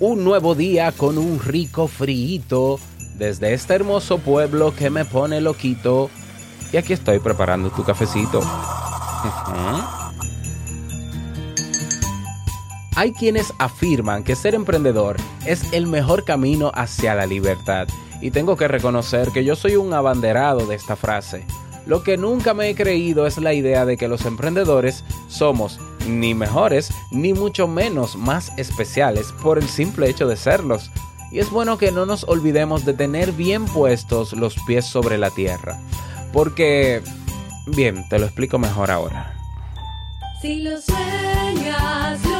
un nuevo día con un rico frío desde este hermoso pueblo que me pone loquito. Y aquí estoy preparando tu cafecito. Hay quienes afirman que ser emprendedor es el mejor camino hacia la libertad. Y tengo que reconocer que yo soy un abanderado de esta frase. Lo que nunca me he creído es la idea de que los emprendedores somos ni mejores ni mucho menos más especiales por el simple hecho de serlos. Y es bueno que no nos olvidemos de tener bien puestos los pies sobre la tierra. Porque, bien, te lo explico mejor ahora. Si lo sueñas, lo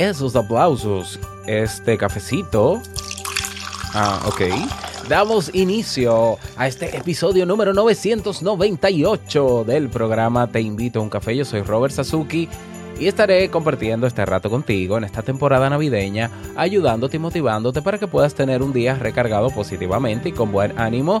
Esos aplausos, este cafecito. Ah, ok. Damos inicio a este episodio número 998 del programa Te invito a un café. Yo soy Robert Sasuki y estaré compartiendo este rato contigo en esta temporada navideña, ayudándote y motivándote para que puedas tener un día recargado positivamente y con buen ánimo.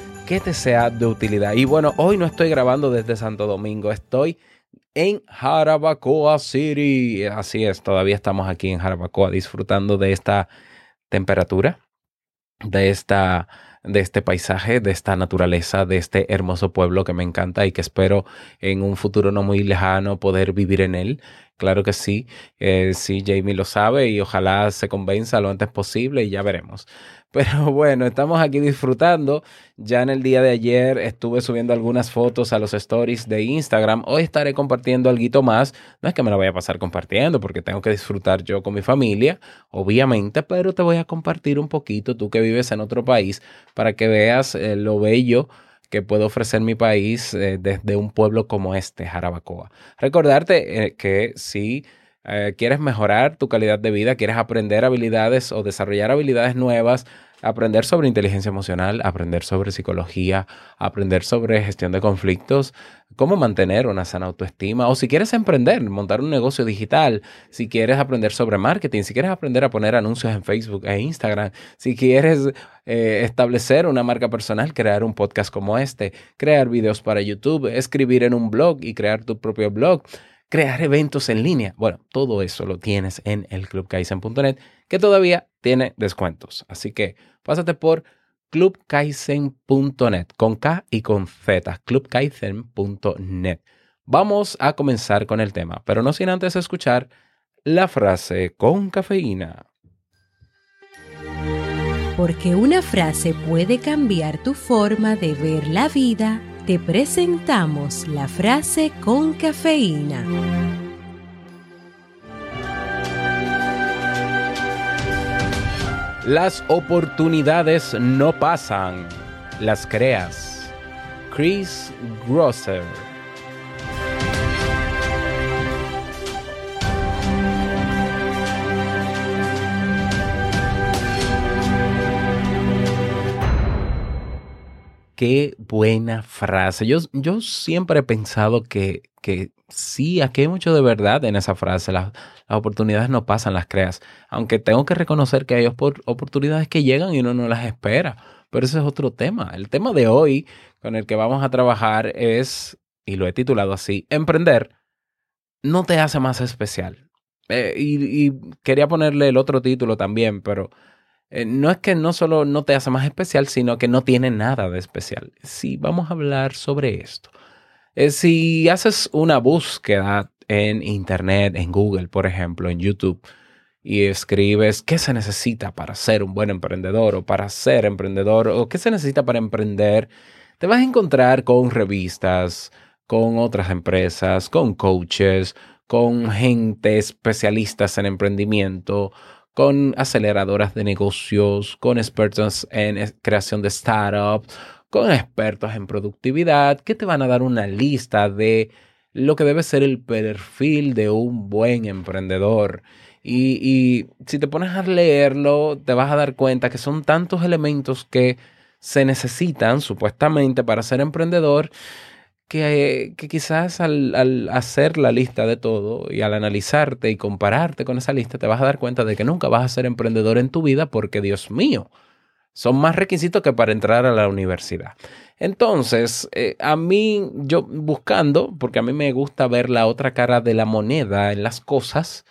que te sea de utilidad. Y bueno, hoy no estoy grabando desde Santo Domingo, estoy en Jarabacoa City. Así es, todavía estamos aquí en Jarabacoa disfrutando de esta temperatura, de esta de este paisaje, de esta naturaleza, de este hermoso pueblo que me encanta y que espero en un futuro no muy lejano poder vivir en él. Claro que sí, eh, sí, Jamie lo sabe y ojalá se convenza lo antes posible y ya veremos. Pero bueno, estamos aquí disfrutando. Ya en el día de ayer estuve subiendo algunas fotos a los stories de Instagram. Hoy estaré compartiendo algo más. No es que me lo vaya a pasar compartiendo porque tengo que disfrutar yo con mi familia, obviamente, pero te voy a compartir un poquito, tú que vives en otro país, para que veas eh, lo bello que puede ofrecer mi país eh, desde un pueblo como este, Jarabacoa. Recordarte eh, que si eh, quieres mejorar tu calidad de vida, quieres aprender habilidades o desarrollar habilidades nuevas, aprender sobre inteligencia emocional, aprender sobre psicología, aprender sobre gestión de conflictos, cómo mantener una sana autoestima, o si quieres emprender, montar un negocio digital, si quieres aprender sobre marketing, si quieres aprender a poner anuncios en Facebook e Instagram, si quieres eh, establecer una marca personal, crear un podcast como este, crear videos para YouTube, escribir en un blog y crear tu propio blog crear eventos en línea. Bueno, todo eso lo tienes en el clubkaizen.net que todavía tiene descuentos. Así que pásate por clubkaizen.net con K y con Z, clubkaizen.net. Vamos a comenzar con el tema, pero no sin antes escuchar la frase con cafeína. Porque una frase puede cambiar tu forma de ver la vida, te presentamos la frase con cafeína. Las oportunidades no pasan, las creas. Chris Grosser. Qué buena frase. Yo, yo siempre he pensado que que sí, aquí hay mucho de verdad en esa frase. Las, las oportunidades no pasan, las creas. Aunque tengo que reconocer que hay opor- oportunidades que llegan y uno no las espera. Pero ese es otro tema. El tema de hoy con el que vamos a trabajar es, y lo he titulado así, emprender no te hace más especial. Eh, y quería ponerle el otro título también, pero eh, no es que no solo no te hace más especial, sino que no tiene nada de especial. Sí, vamos a hablar sobre esto. Eh, si haces una búsqueda en Internet, en Google, por ejemplo, en YouTube, y escribes qué se necesita para ser un buen emprendedor o para ser emprendedor o qué se necesita para emprender, te vas a encontrar con revistas, con otras empresas, con coaches, con gente especialistas en emprendimiento, con aceleradoras de negocios, con expertos en creación de startups, con expertos en productividad, que te van a dar una lista de lo que debe ser el perfil de un buen emprendedor. Y si te pones a leerlo, te vas a dar cuenta que son tantos elementos que se necesitan supuestamente para ser emprendedor que, quizás al, al hacer la lista de todo y al analizarte y compararte con esa lista, te vas a dar cuenta de que nunca vas a ser emprendedor en tu vida porque, Dios mío, son más requisitos que para entrar a la universidad. Entonces, eh, a mí, yo buscando, porque a mí me gusta ver la otra cara de la moneda en las cosas,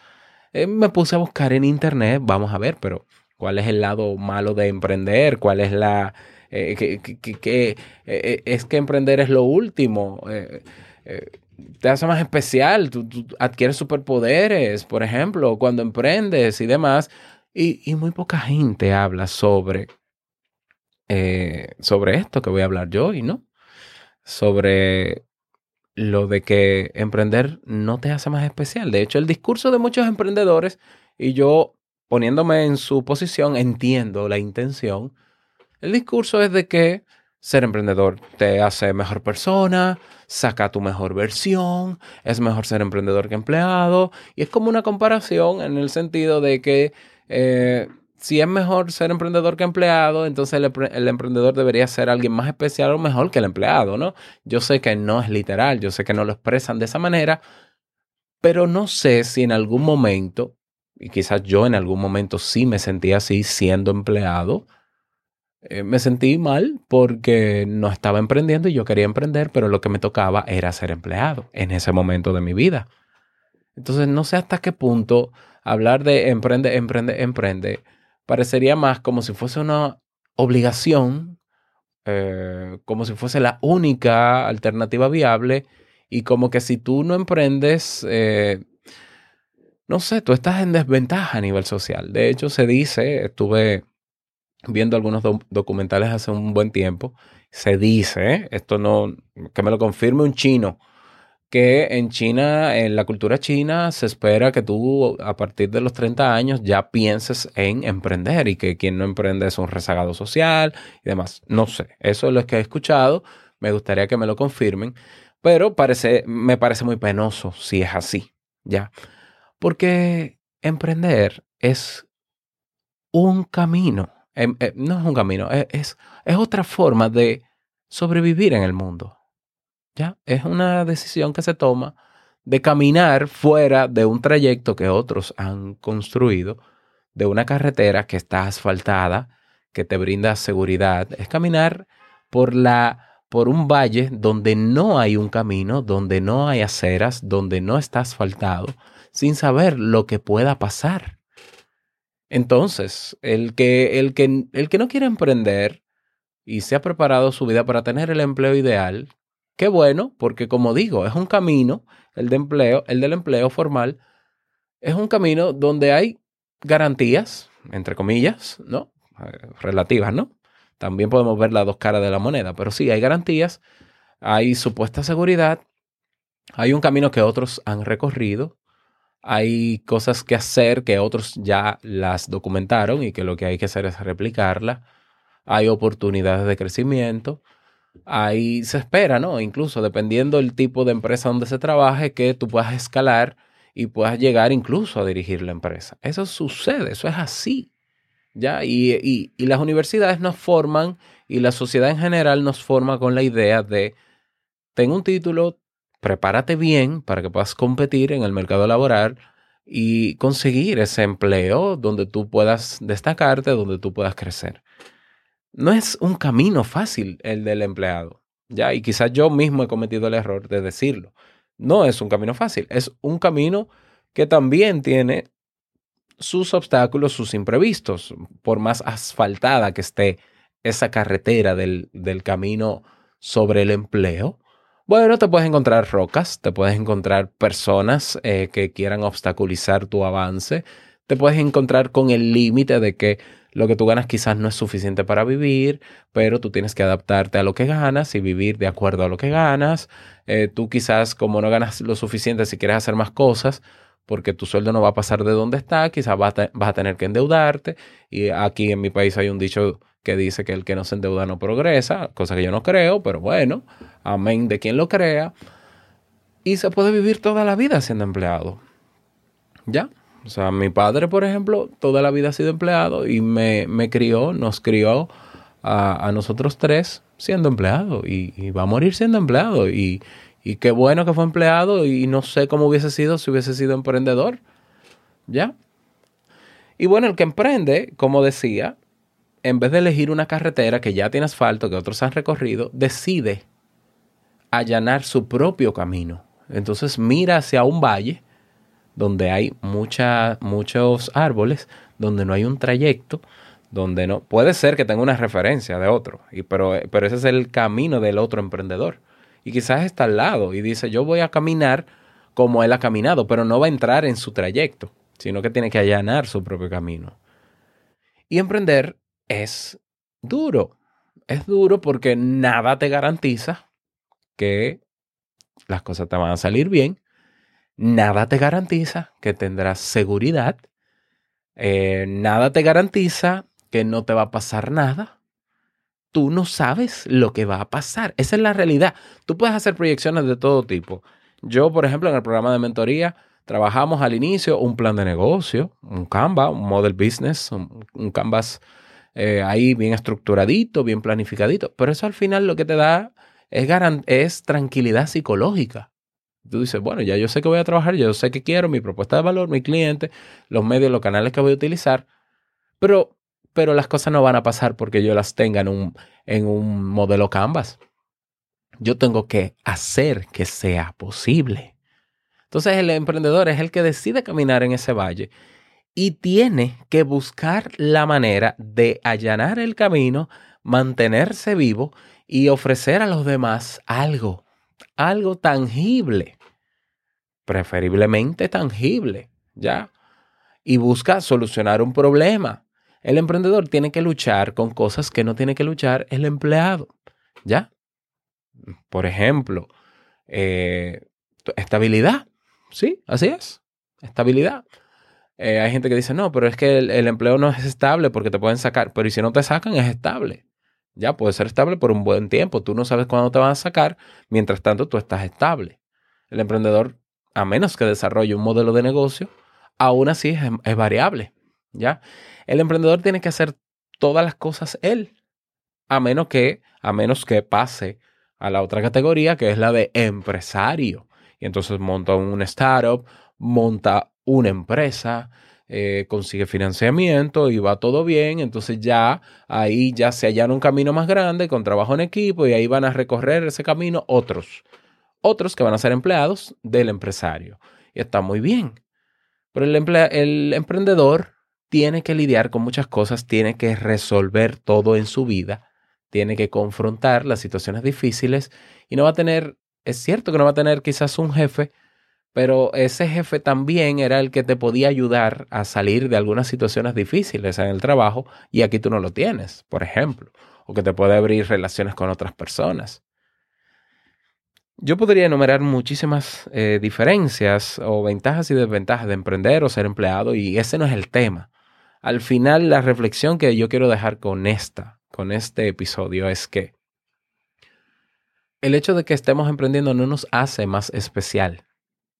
eh, me puse a buscar en internet, vamos a ver, pero ¿cuál es el lado malo de emprender? ¿Cuál es la... eh, que, que- que- eh, eh, es que emprender es lo último. te hace más especial, tú, adquieres superpoderes, por ejemplo, cuando emprendes y demás. Y, y muy poca gente habla sobre, sobre esto que voy a hablar yo hoy, ¿no? Sobre lo de que emprender no te hace más especial. De hecho, el discurso de muchos emprendedores, y yo poniéndome en su posición, entiendo la intención. El discurso es de que ser emprendedor te hace mejor persona, saca tu mejor versión, es mejor ser emprendedor que empleado. Y es como una comparación en el sentido de que eh, si es mejor ser emprendedor que empleado, entonces el, el emprendedor debería ser alguien más especial o mejor que el empleado, ¿no? Yo sé que no es literal, yo sé que no lo expresan de esa manera, pero no sé si en algún momento, y quizás yo en algún momento sí me sentí así siendo empleado, eh, me sentí mal porque no estaba emprendiendo y yo quería emprender, pero lo que me tocaba era ser empleado en ese momento de mi vida. Entonces no sé hasta qué punto hablar de emprende, emprende, emprende parecería más como si fuese una obligación, eh, como si fuese la única alternativa viable y como que si tú no emprendes, eh, no sé, tú estás en desventaja a nivel social. De hecho, se dice, estuve viendo algunos do- documentales hace un buen tiempo, se dice, esto no, que me lo confirme un chino, que en China, en la cultura china, se espera que tú a partir de los 30 años ya pienses en emprender y que quien no emprende es un rezagado social y demás. No sé, eso es lo que he escuchado, me gustaría que me lo confirmen, pero parece, me parece muy penoso si es así, ¿ya? Porque emprender es un camino, em- eh, no es un camino, es, es, es otra forma de sobrevivir en el mundo. ¿Ya? Es una decisión que se toma de caminar fuera de un trayecto que otros han construido, de una carretera que está asfaltada, que te brinda seguridad. Es caminar por la por un valle donde no hay un camino, donde no hay aceras, donde no está asfaltado, sin saber lo que pueda pasar. Entonces, el que, el que, el que no quiere emprender y se ha preparado su vida para tener el empleo ideal, qué bueno, porque como digo, es un camino, el de empleo, el del empleo formal, es un camino donde hay garantías, entre comillas, ¿no? Eh, Relativas, ¿no? También podemos ver las dos caras de la moneda, pero sí, hay garantías, hay supuesta seguridad, hay un camino que otros han recorrido, hay cosas que hacer que otros ya las documentaron y que lo que hay que hacer es replicarlas. Hay oportunidades de crecimiento. Hay, se espera, ¿no? Incluso dependiendo del tipo de empresa donde se trabaje, que tú puedas escalar y puedas llegar incluso a dirigir la empresa. Eso sucede, eso es así. ¿Ya? Y, y, y las universidades nos forman y la sociedad en general nos forma con la idea de, ten un título, prepárate bien para que puedas competir en el mercado laboral y conseguir ese empleo donde tú puedas destacarte, donde tú puedas crecer. No es un camino fácil el del empleado, ¿ya? Y quizás yo mismo he cometido el error de decirlo. No es un camino fácil, es un camino que también tiene sus obstáculos, sus imprevistos, por más asfaltada que esté esa carretera del, del camino sobre el empleo. Bueno, te puedes encontrar rocas, te puedes encontrar personas eh, que quieran obstaculizar tu avance, te puedes encontrar con el límite de que lo que tú ganas quizás no es suficiente para vivir, pero tú tienes que adaptarte a lo que ganas y vivir de acuerdo a lo que ganas. Eh, tú quizás como no ganas lo suficiente si quieres hacer más cosas, porque tu sueldo no va a pasar de donde está, quizás vas a, vas a tener que endeudarte. Y aquí en mi país hay un dicho que dice que el que no se endeuda no progresa, cosa que yo no creo, pero bueno, amén de quien lo crea. Y se puede vivir toda la vida siendo empleado. ¿Ya? O sea, mi padre, por ejemplo, toda la vida ha sido empleado y me, me crió, nos crió a, a nosotros tres siendo empleado y, va a morir siendo empleado. Y, y qué bueno que fue empleado y no sé cómo hubiese sido si hubiese sido emprendedor. ¿Ya? Y bueno, el que emprende, como decía, en vez de elegir una carretera que ya tiene asfalto, que otros han recorrido, decide allanar su propio camino. Entonces mira hacia un valle donde hay mucha, muchos árboles, donde no hay un trayecto, donde no... Puede ser que tenga una referencia de otro, y, pero, pero ese es el camino del otro emprendedor. Y quizás está al lado y dice, yo voy a caminar como él ha caminado, pero no va a entrar en su trayecto, sino que tiene que allanar su propio camino. Y emprender es duro. Es duro porque nada te garantiza que las cosas te van a salir bien. Nada te garantiza que tendrás seguridad. Eh, nada te garantiza que no te va a pasar nada. Tú no sabes lo que va a pasar. Esa es la realidad. Tú puedes hacer proyecciones de todo tipo. Yo, por ejemplo, en el programa de mentoría, trabajamos al inicio un plan de negocio, un Canva, un model business, un, un Canvas eh, ahí bien estructuradito, bien planificadito. Pero eso al final lo que te da es, es tranquilidad psicológica. Tú dices, bueno, ya yo sé que voy a trabajar, yo sé que quiero, mi propuesta de valor, mi cliente, los medios, los canales que voy a utilizar, pero, pero las cosas no van a pasar porque yo las tenga en un, en un modelo Canvas. Yo tengo que hacer que sea posible. Entonces el emprendedor es el que decide caminar en ese valle y tiene que buscar la manera de allanar el camino, mantenerse vivo y ofrecer a los demás algo, algo tangible, preferiblemente tangible, ¿ya? Y busca solucionar un problema. El emprendedor tiene que luchar con cosas que no tiene que luchar el empleado, ¿ya? Por ejemplo, eh, estabilidad, ¿sí? Así es, estabilidad. Eh, hay gente que dice, no, pero es que el, empleo no es estable porque te pueden sacar, pero ¿y si no te sacan es estable? Ya puede ser estable por un buen tiempo, tú no sabes cuándo te van a sacar, mientras tanto tú estás estable. El emprendedor, a menos que desarrolle un modelo de negocio, aún así es, es variable, ¿ya? El emprendedor tiene que hacer todas las cosas él, a menos que, a menos que pase a la otra categoría, que es la de empresario. Y entonces monta un startup, monta una empresa, eh, consigue financiamiento y va todo bien. Entonces ya ahí ya se allana un camino más grande con trabajo en equipo y ahí van a recorrer ese camino otros. Otros que van a ser empleados del empresario. Y está muy bien. Pero el, el emprendedor tiene que lidiar con muchas cosas, tiene que resolver todo en su vida, tiene que confrontar las situaciones difíciles y no va a tener, es cierto que no va a tener quizás un jefe, pero ese jefe también era el que te podía ayudar a salir de algunas situaciones difíciles en el trabajo y aquí tú no lo tienes, por ejemplo, o que te puede abrir relaciones con otras personas. Yo podría enumerar muchísimas eh, diferencias o ventajas y desventajas de emprender o ser empleado y ese no es el tema. Al final, la reflexión que yo quiero dejar con esta, con este episodio es que el hecho de que estemos emprendiendo no nos hace más especial.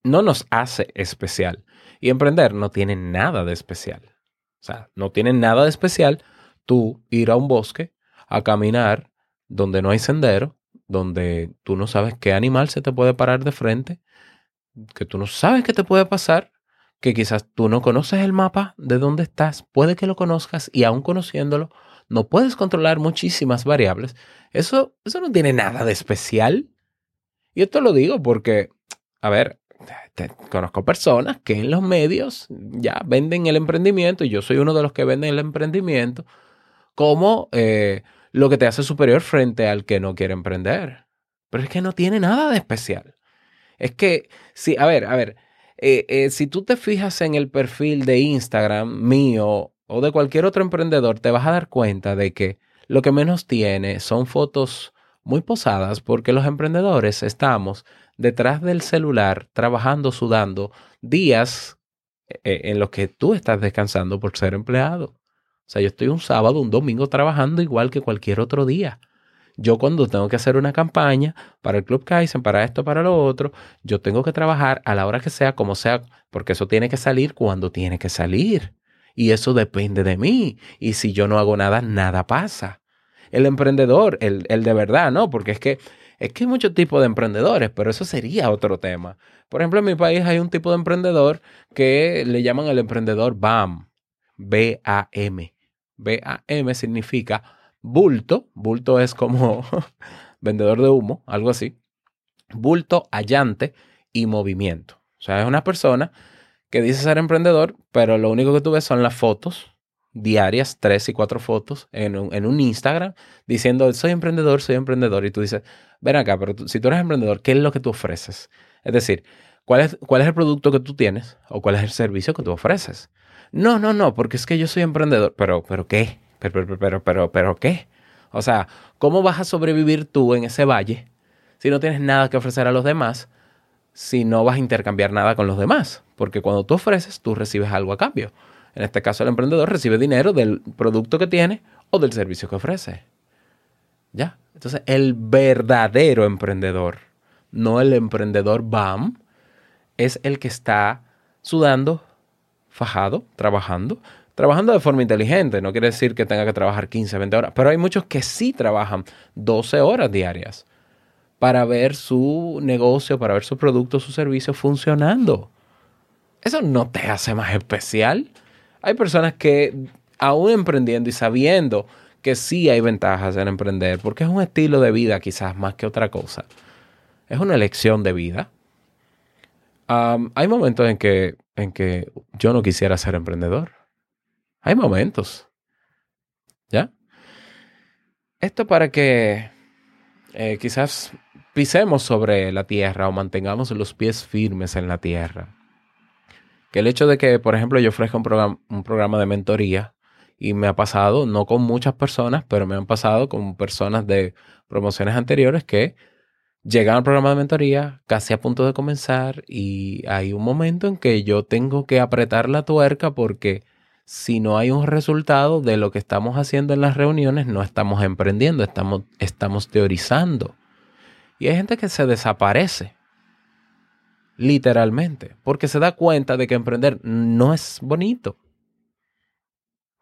No nos hace especial. Y emprender no tiene nada de especial. O sea, no tiene nada de especial tú ir a un bosque a caminar donde no hay sendero, donde tú no sabes qué animal se te puede parar de frente, que tú no sabes qué te puede pasar, que quizás tú no conoces el mapa de dónde estás, puede que lo conozcas y aún conociéndolo, no puedes controlar muchísimas variables. Eso, eso no tiene nada de especial. Y esto lo digo porque, a ver, te- conozco personas que en los medios ya venden el emprendimiento, y yo soy uno de los que venden el emprendimiento, como eh, lo que te hace superior frente al que no quiere emprender. Pero es que no tiene nada de especial. Es que, sí, a ver, a ver, eh, eh, si tú te fijas en el perfil de Instagram mío o de cualquier otro emprendedor, te vas a dar cuenta de que lo que menos tiene son fotos muy posadas porque los emprendedores estamos detrás del celular trabajando, sudando días eh, en los que tú estás descansando por ser empleado. O sea, yo estoy un sábado, un domingo trabajando igual que cualquier otro día. Yo cuando tengo que hacer una campaña para el Club Kaizen, para esto, para lo otro, yo tengo que trabajar a la hora que sea, como sea, porque eso tiene que salir cuando tiene que salir. Y eso depende de mí. Y si yo no hago nada, nada pasa. El emprendedor, el, el de verdad, ¿no? Porque es que, es que hay muchos tipos de emprendedores, pero eso sería otro tema. Por ejemplo, en mi país hay un tipo de emprendedor que le llaman el emprendedor BAM. B-A-M. B-A-M significa bulto. Bulto es como vendedor de humo, algo así. Bulto, allante y movimiento. O sea, es una persona que dice ser emprendedor, pero lo único que tú ves son las fotos diarias, tres y cuatro fotos en un, en un Instagram, diciendo, soy emprendedor, soy emprendedor. Y tú dices, ven acá, pero tú- si tú eres emprendedor, ¿qué es lo que tú ofreces? Es decir, ¿cuál es, ¿cuál es el producto que tú tienes o cuál es el servicio que tú ofreces? No, no, no, porque es que yo soy emprendedor. Pero, pero ¿qué? Pero, pero, pero, pero, pero, ¿qué? O sea, ¿cómo vas a sobrevivir tú en ese valle si no tienes nada que ofrecer a los demás? Si no vas a intercambiar nada con los demás. Porque cuando tú ofreces, tú recibes algo a cambio. En este caso, el emprendedor recibe dinero del producto que tiene o del servicio que ofrece. ¿Ya? Entonces, el verdadero emprendedor, no el emprendedor BAM, es el que está sudando, fajado, trabajando, trabajando de forma inteligente. No quiere decir que tenga que trabajar 15, 20 horas, pero hay muchos que sí trabajan 12 horas diarias para ver su negocio, para ver su producto, su servicio funcionando. Eso no te hace más especial. Hay personas que aún emprendiendo y sabiendo que sí hay ventajas en emprender, porque es un estilo de vida quizás más que otra cosa. Es una elección de vida. Hay momentos en que, en que yo no quisiera ser emprendedor. Hay momentos. ¿Ya? Esto para que eh, quizás pisemos sobre la tierra o mantengamos los pies firmes en la tierra. Que el hecho de que, por ejemplo, yo ofrezca un programa, un programa de mentoría y me ha pasado, no con muchas personas, pero me han pasado con personas de promociones anteriores que llegan al programa de mentoría casi a punto de comenzar y hay un momento en que yo tengo que apretar la tuerca porque si no hay un resultado de lo que estamos haciendo en las reuniones, no estamos emprendiendo, estamos, estamos teorizando. Y hay gente que se desaparece, literalmente, porque se da cuenta de que emprender no es bonito.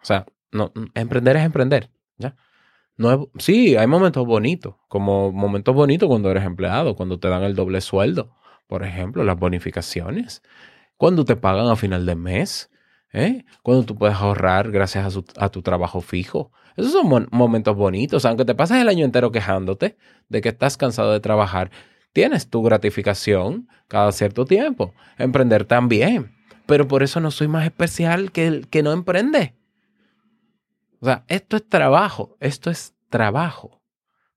O sea, no, emprender es emprender, ¿ya? No es- sí, hay momentos bonitos, como momentos bonitos cuando eres empleado, cuando te dan el doble sueldo, por ejemplo, las bonificaciones, cuando te pagan a final de mes, ¿eh? cuando tú puedes ahorrar gracias a, su- a tu trabajo fijo. Esos son momentos bonitos, aunque te pases el año entero quejándote de que estás cansado de trabajar, tienes tu gratificación cada cierto tiempo. Emprender también, pero por eso no soy más especial que el que no emprende. O sea, esto es trabajo, esto es trabajo.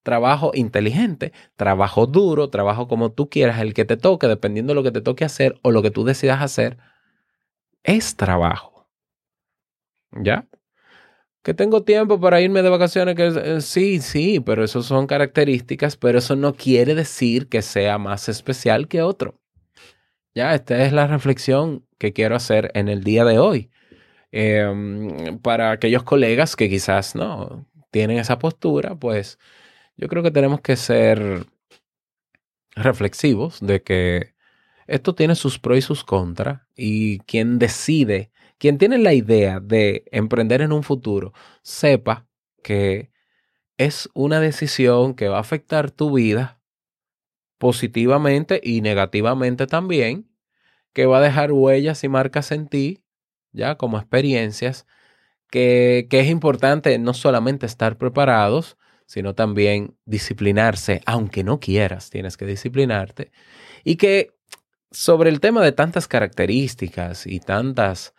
Trabajo inteligente, trabajo duro, trabajo como tú quieras, el que te toque, dependiendo de lo que te toque hacer o lo que tú decidas hacer, es trabajo. ¿Ya? Que tengo tiempo para irme de vacaciones, que eh, sí, sí, pero eso son características, pero eso no quiere decir que sea más especial que otro. Ya, esta es la reflexión que quiero hacer en el día de hoy. Em, para aquellos colegas que quizás no tienen esa postura, pues yo creo que tenemos que ser reflexivos de que esto tiene sus pros y sus contras y quien decide, quien tiene la idea de emprender en un futuro, sepa que es una decisión que va a afectar tu vida positivamente y negativamente también, que va a dejar huellas y marcas en ti, ya como experiencias, que, que es importante no solamente estar preparados, sino también disciplinarse, aunque no quieras, tienes que disciplinarte. Y que sobre el tema de tantas características y tantas,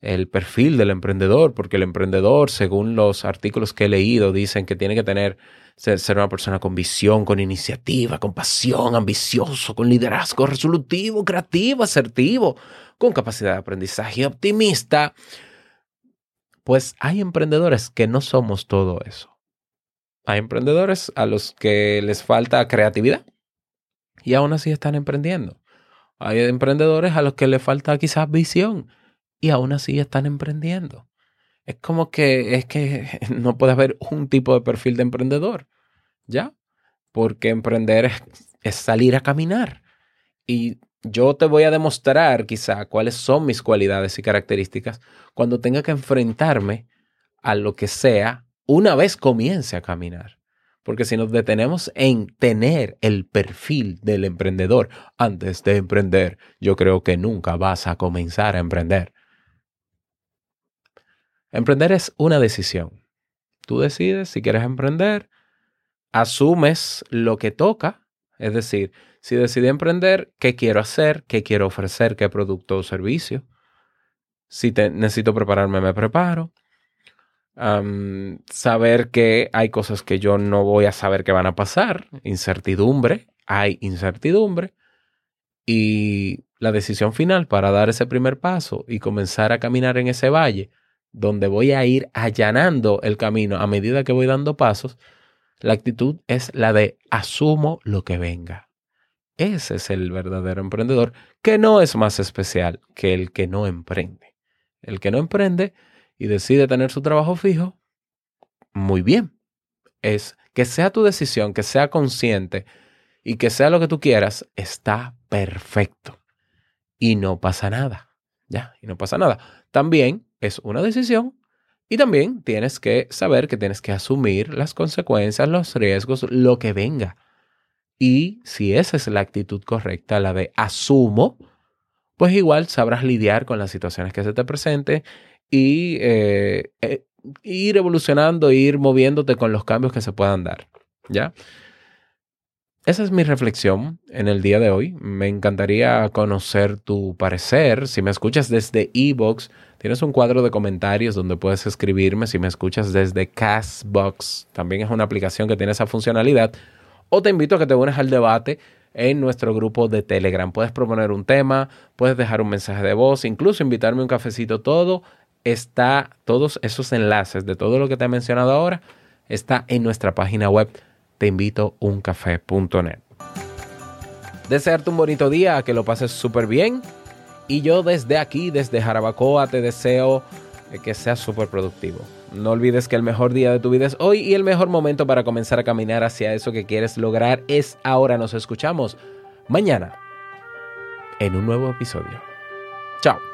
el perfil del emprendedor, porque el emprendedor, según los artículos que he leído, dicen que tiene que tener, ser, ser una persona con visión, con iniciativa, con pasión, ambicioso, con liderazgo resolutivo, creativo, asertivo, con capacidad de aprendizaje optimista. Pues hay emprendedores que no somos todo eso. Hay emprendedores a los que les falta creatividad y aún así están emprendiendo. Hay emprendedores a los que les falta quizás visión y aún así están emprendiendo. Es como que es que no puede haber un tipo de perfil de emprendedor, ¿ya? Porque emprender es, es salir a caminar. Y yo te voy a demostrar quizá cuáles son mis cualidades y características cuando tenga que enfrentarme a lo que sea una vez comience a caminar. Porque si nos detenemos en tener el perfil del emprendedor antes de emprender, yo creo que nunca vas a comenzar a emprender. Emprender es una decisión. Tú decides si quieres emprender, asumes lo que toca, es decir, si decidí emprender, ¿qué quiero hacer? ¿Qué quiero ofrecer? ¿Qué producto o servicio? Si te, necesito prepararme, me preparo. Um, saber que hay cosas que yo no voy a saber que van a pasar. Incertidumbre. Hay incertidumbre. Y la decisión final para dar ese primer paso y comenzar a caminar en ese valle, donde voy a ir allanando el camino a medida que voy dando pasos, la actitud es la de asumo lo que venga. Ese es el verdadero emprendedor, que no es más especial que el que no emprende. El que no emprende y decide tener su trabajo fijo, muy bien. Es que sea tu decisión, que sea consciente y que sea lo que tú quieras, está perfecto. Y no pasa nada. Ya, y no pasa nada. También es una decisión y también tienes que saber que tienes que asumir las consecuencias, los riesgos, lo que venga. Y si esa es la actitud correcta, la de asumo, pues igual sabrás lidiar con las situaciones que se te presenten y eh, eh, ir evolucionando, ir moviéndote con los cambios que se puedan dar. ¿Ya? Esa es mi reflexión en el día de hoy. Me encantaría conocer tu parecer. Si me escuchas desde Evox, tienes un cuadro de comentarios donde puedes escribirme. Si me escuchas desde Castbox, también es una aplicación que tiene esa funcionalidad. O te invito a que te unas al debate en nuestro grupo de Telegram. Puedes proponer un tema, puedes dejar un mensaje de voz, incluso invitarme un cafecito. Todo está, todos esos enlaces de todo lo que te he mencionado ahora, está en nuestra página web teinvitouncafé.net. Desearte un bonito día, que lo pases súper bien. Y yo desde aquí, desde Jarabacoa, te deseo que seas súper productivo. No olvides que el mejor día de tu vida es hoy y el mejor momento para comenzar a caminar hacia eso que quieres lograr es ahora. Nos escuchamos mañana en un nuevo episodio. Chao.